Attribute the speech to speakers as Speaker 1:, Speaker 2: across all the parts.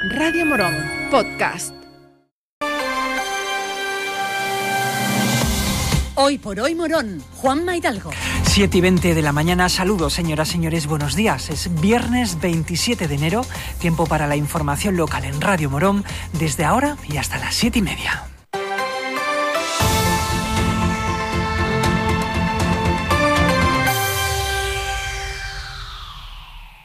Speaker 1: Radio Morón, podcast.
Speaker 2: Hoy por hoy Morón, Juan Maidalgo.
Speaker 3: 7 y 20 de la mañana, saludos señoras, señores, buenos días. Es viernes 27 de enero, tiempo para la información local en Radio Morón, desde ahora y hasta las 7 y media.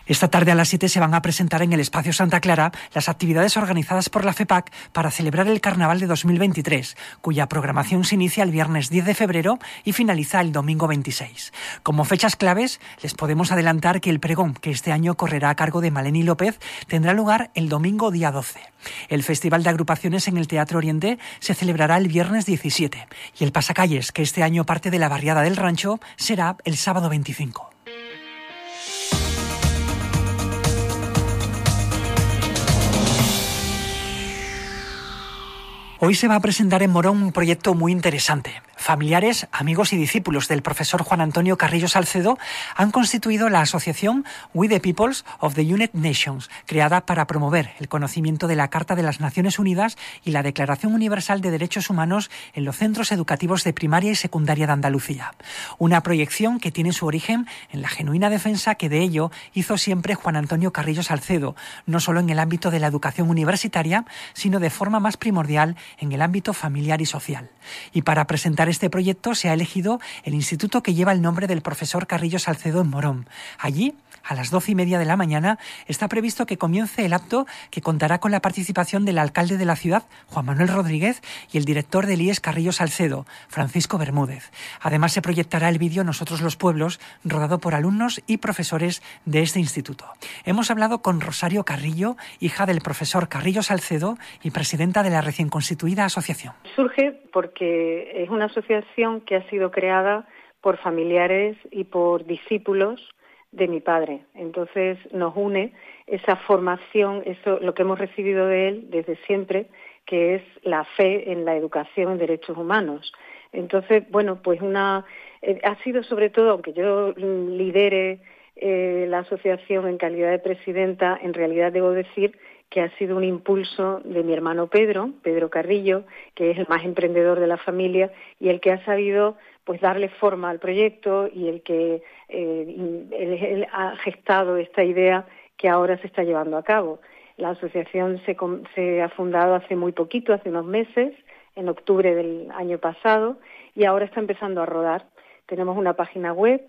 Speaker 3: Esta tarde a las 7 se van a presentar en el Espacio Santa Clara las actividades organizadas por la FEPAC para celebrar el Carnaval de 2023, cuya programación se inicia el viernes 10 de febrero y finaliza el domingo 26. Como fechas claves, les podemos adelantar que el pregón, que este año correrá a cargo de Maleni López, tendrá lugar el domingo día 12. El Festival de Agrupaciones en el Teatro Oriente se celebrará el viernes 17 y el Pasacalles, que este año parte de la barriada del Rancho, será el sábado 25. Hoy se va a presentar en Morón un proyecto muy interesante. Familiares, amigos y discípulos del profesor Juan Antonio Carrillo Salcedo han constituido la asociación We the Peoples of the United Nations, creada para promover el conocimiento de la Carta de las Naciones Unidas y la Declaración Universal de Derechos Humanos en los centros educativos de primaria y secundaria de Andalucía. Una proyección que tiene su origen en la genuina defensa que de ello hizo siempre Juan Antonio Carrillo Salcedo, no solo en el ámbito de la educación universitaria, sino de forma más primordial en el ámbito familiar y social. Y para presentar este proyecto se ha elegido el instituto que lleva el nombre del profesor Carrillo Salcedo en Morón. Allí, a las doce y media de la mañana, está previsto que comience el acto que contará con la participación del alcalde de la ciudad, Juan Manuel Rodríguez, y el director del IES Carrillo Salcedo, Francisco Bermúdez. Además, se proyectará el vídeo Nosotros los Pueblos, rodado por alumnos y profesores de este instituto. Hemos hablado con Rosario Carrillo, hija del profesor Carrillo Salcedo y presidenta de la recién constituida asociación.
Speaker 4: Surge porque es una asociación que ha sido creada por familiares y por discípulos de mi padre. Entonces nos une esa formación, eso lo que hemos recibido de él desde siempre, que es la fe en la educación en derechos humanos. Entonces, bueno, pues una eh, ha sido sobre todo, aunque yo lidere eh, la asociación en calidad de presidenta, en realidad debo decir que ha sido un impulso de mi hermano Pedro, Pedro Carrillo, que es el más emprendedor de la familia y el que ha sabido pues darle forma al proyecto y el que eh, él, ha gestado esta idea que ahora se está llevando a cabo. La asociación se, se ha fundado hace muy poquito, hace unos meses, en octubre del año pasado, y ahora está empezando a rodar. Tenemos una página web,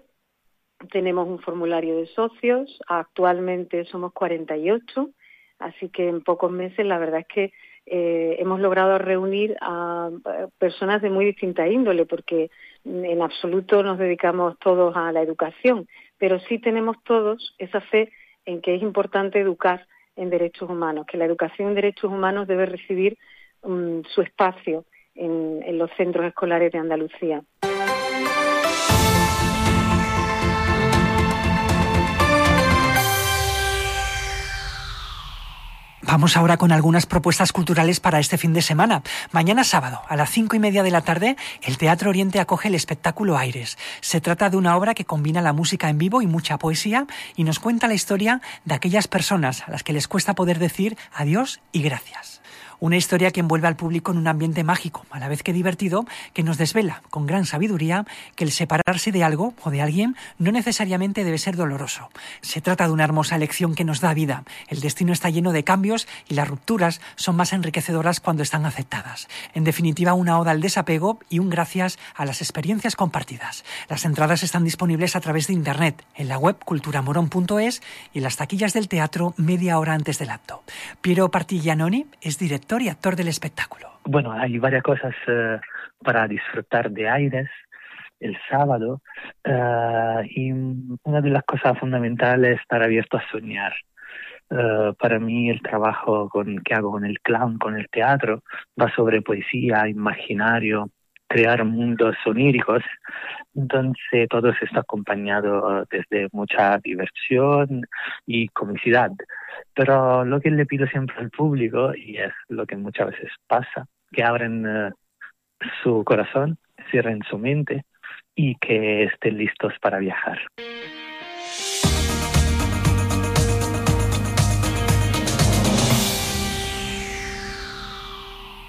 Speaker 4: tenemos un formulario de socios, actualmente somos 48, así que en pocos meses la verdad es que eh, hemos logrado reunir a personas de muy distinta índole, porque en absoluto nos dedicamos todos a la educación, pero sí tenemos todos esa fe en que es importante educar en derechos humanos, que la educación en derechos humanos debe recibir um, su espacio en los centros escolares de Andalucía.
Speaker 3: Vamos ahora con algunas propuestas culturales para este fin de semana. Mañana sábado, a las cinco y media de la tarde, el Teatro Oriente acoge el espectáculo Aires. Se trata de una obra que combina la música en vivo y mucha poesía y nos cuenta la historia de aquellas personas a las que les cuesta poder decir adiós y gracias. Una historia que envuelve al público en un ambiente mágico, a la vez que divertido, que nos desvela con gran sabiduría que el separarse de algo o de alguien no necesariamente debe ser doloroso. Se trata de una hermosa lección que nos da vida. El destino está lleno de cambios y las rupturas son más enriquecedoras cuando están aceptadas. En definitiva, una oda al desapego y un gracias a las experiencias compartidas. Las entradas están disponibles a través de internet, en la web culturamorón.es y en las taquillas del teatro media hora antes del acto. Piero Partiglianoni es director y actor del espectáculo.
Speaker 5: Bueno, hay varias cosas eh, para disfrutar de Aires el sábado eh, y una de las cosas fundamentales es estar abierto a soñar. Eh, para mí el trabajo con, que hago con el clown, con el teatro, va sobre poesía, imaginario, crear mundos oníricos. Entonces todo se está acompañado desde mucha diversión y comicidad. Pero lo que le pido siempre al público, y es lo que muchas veces pasa, que abren eh, su corazón, cierren su mente y que estén listos para viajar.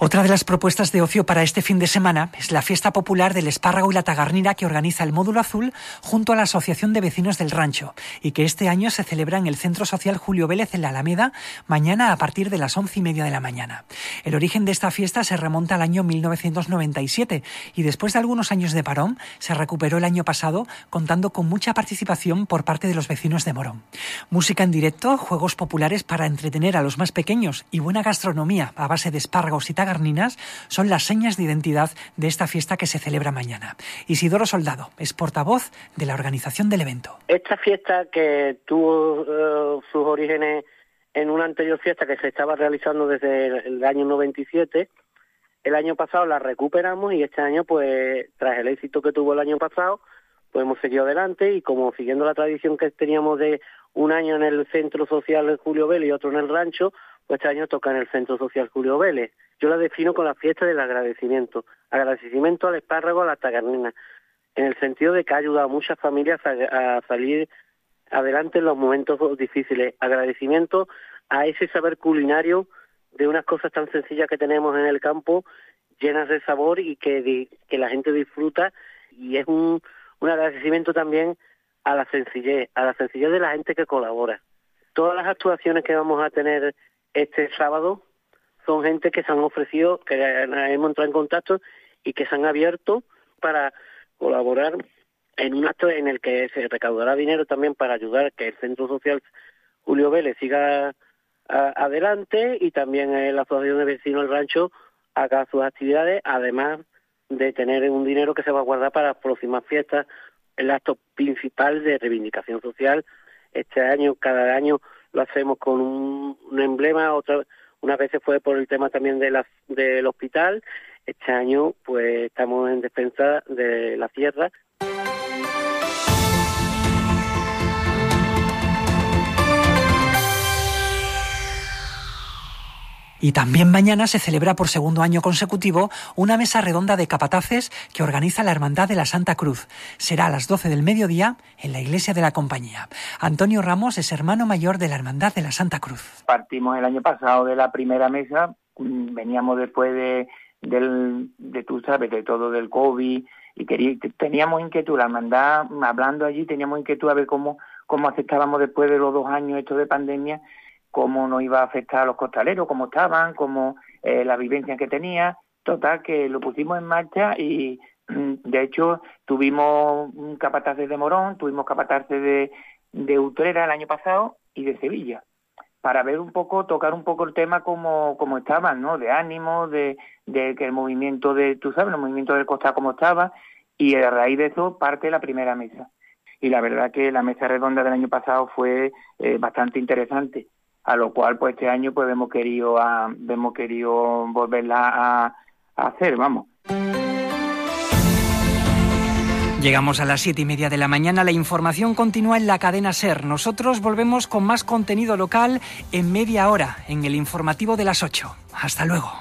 Speaker 3: Otra de las propuestas de ocio para este fin de semana es la fiesta popular del espárrago y la tagarnira que organiza el Módulo Azul junto a la Asociación de Vecinos del Rancho y que este año se celebra en el Centro Social Julio Vélez en la Alameda mañana a partir de las once y media de la mañana. El origen de esta fiesta se remonta al año 1997 y después de algunos años de parón se recuperó el año pasado contando con mucha participación por parte de los vecinos de Morón. Música en directo, juegos populares para entretener a los más pequeños y buena gastronomía a base de espárragos y tagarniras Garninas son las señas de identidad de esta fiesta que se celebra mañana. Isidoro Soldado es portavoz de la organización del evento.
Speaker 6: Esta fiesta que tuvo eh, sus orígenes en una anterior fiesta que se estaba realizando desde el, año 97, el año pasado la recuperamos y este año, pues, tras el éxito que tuvo el año pasado, pues hemos seguido adelante y como siguiendo la tradición que teníamos de un año en el Centro Social Julio Vélez y otro en el rancho, pues este año toca en el Centro Social Julio Vélez. Yo la defino con la fiesta del agradecimiento. Agradecimiento al espárrago, a la tagarnina, en el sentido de que ha ayudado a muchas familias a, salir adelante en los momentos difíciles. Agradecimiento a ese saber culinario de unas cosas tan sencillas que tenemos en el campo, llenas de sabor y que, que la gente disfruta. Y es un, un agradecimiento también a la sencillez, a la sencillez de la gente que colabora. Todas las actuaciones que vamos a tener este sábado son gente que se han ofrecido, que hemos entrado en contacto y que se han abierto para colaborar en un acto en el que se recaudará dinero también para ayudar que el Centro Social Julio Vélez siga adelante y también la Asociación de Vecinos del Rancho haga sus actividades, además de tener un dinero que se va a guardar para las próximas fiestas, el acto principal de reivindicación social. Este año, cada año lo hacemos con un, emblema, otra unas veces fue por el tema también de la, del hospital. Este año pues estamos en defensa de la tierra.
Speaker 3: Y también mañana se celebra por segundo año consecutivo una mesa redonda de capataces que organiza la Hermandad de la Santa Cruz. Será a las 12 del mediodía en la iglesia de la compañía. Antonio Ramos es hermano mayor de la Hermandad de la Santa Cruz.
Speaker 7: Partimos el año pasado de la primera mesa, mm, veníamos después de, del, de tú sabes, de todo del COVID y teníamos inquietud, la hermandad, hablando allí, teníamos inquietud a ver cómo, cómo aceptábamos después de los dos años esto de pandemia cómo nos iba a afectar a los costaleros, cómo estaban, cómo eh, la vivencia que tenía. Total, que lo pusimos en marcha y mm, de hecho tuvimos capataz de Morón, tuvimos capataces de, de Utrera el año pasado y de Sevilla para ver un poco, tocar un poco el tema como, como estaban, ¿no? De ánimo, de, de que el movimiento de, tú sabes, el movimiento del costal como estaba, y a raíz de eso parte la primera mesa. Y la verdad que la mesa redonda del año pasado fue eh, bastante interesante a lo cual pues este año pues hemos querido a, hemos querido volverla a, a hacer, vamos.
Speaker 3: Llegamos a las siete y media de la mañana. La información continúa en la cadena Ser. Nosotros volvemos con más contenido local en media hora en el informativo de las 8. Hasta luego.